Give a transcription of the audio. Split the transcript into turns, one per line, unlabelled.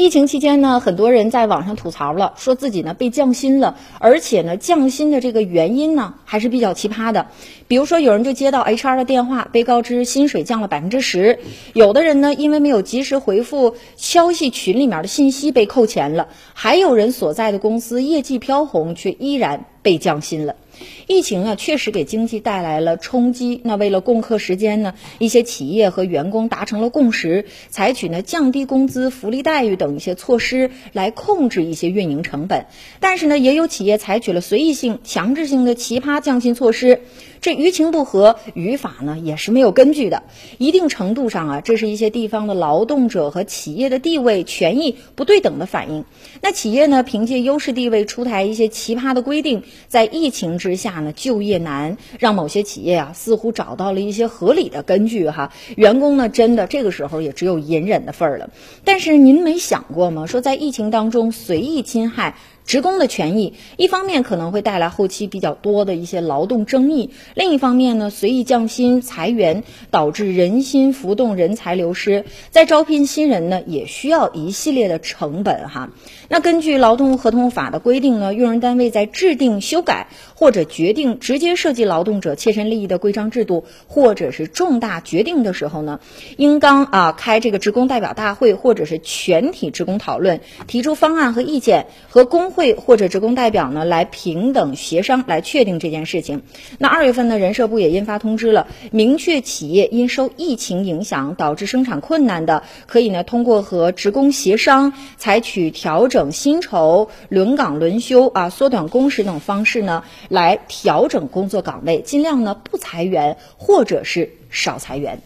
疫情期间呢，很多人在网上吐槽了，说自己呢被降薪了，而且呢降薪的这个原因呢还是比较奇葩的。比如说，有人就接到 HR 的电话，被告知薪水降了百分之十；有的人呢因为没有及时回复消息群里面的信息被扣钱了；还有人所在的公司业绩飘红，却依然被降薪了。疫情啊，确实给经济带来了冲击。那为了共克时艰呢，一些企业和员工达成了共识，采取呢降低工资、福利待遇等一些措施来控制一些运营成本。但是呢，也有企业采取了随意性、强制性的奇葩降薪措施。这于情不合，语法呢也是没有根据的。一定程度上啊，这是一些地方的劳动者和企业的地位、权益不对等的反应。那企业呢，凭借优势地位出台一些奇葩的规定，在疫情之之下呢，就业难，让某些企业啊似乎找到了一些合理的根据哈。员工呢，真的这个时候也只有隐忍的份儿了。但是您没想过吗？说在疫情当中随意侵害。职工的权益，一方面可能会带来后期比较多的一些劳动争议，另一方面呢，随意降薪裁员导致人心浮动、人才流失，在招聘新人呢，也需要一系列的成本哈。那根据劳动合同法的规定呢，用人单位在制定、修改或者决定直接涉及劳动者切身利益的规章制度，或者是重大决定的时候呢，应当啊开这个职工代表大会或者是全体职工讨论，提出方案和意见和工。会或者职工代表呢来平等协商来确定这件事情。那二月份呢，人社部也印发通知了，明确企业因受疫情影响导致生产困难的，可以呢通过和职工协商，采取调整薪酬、轮岗轮休啊、缩短工时等方式呢来调整工作岗位，尽量呢不裁员或者是少裁员。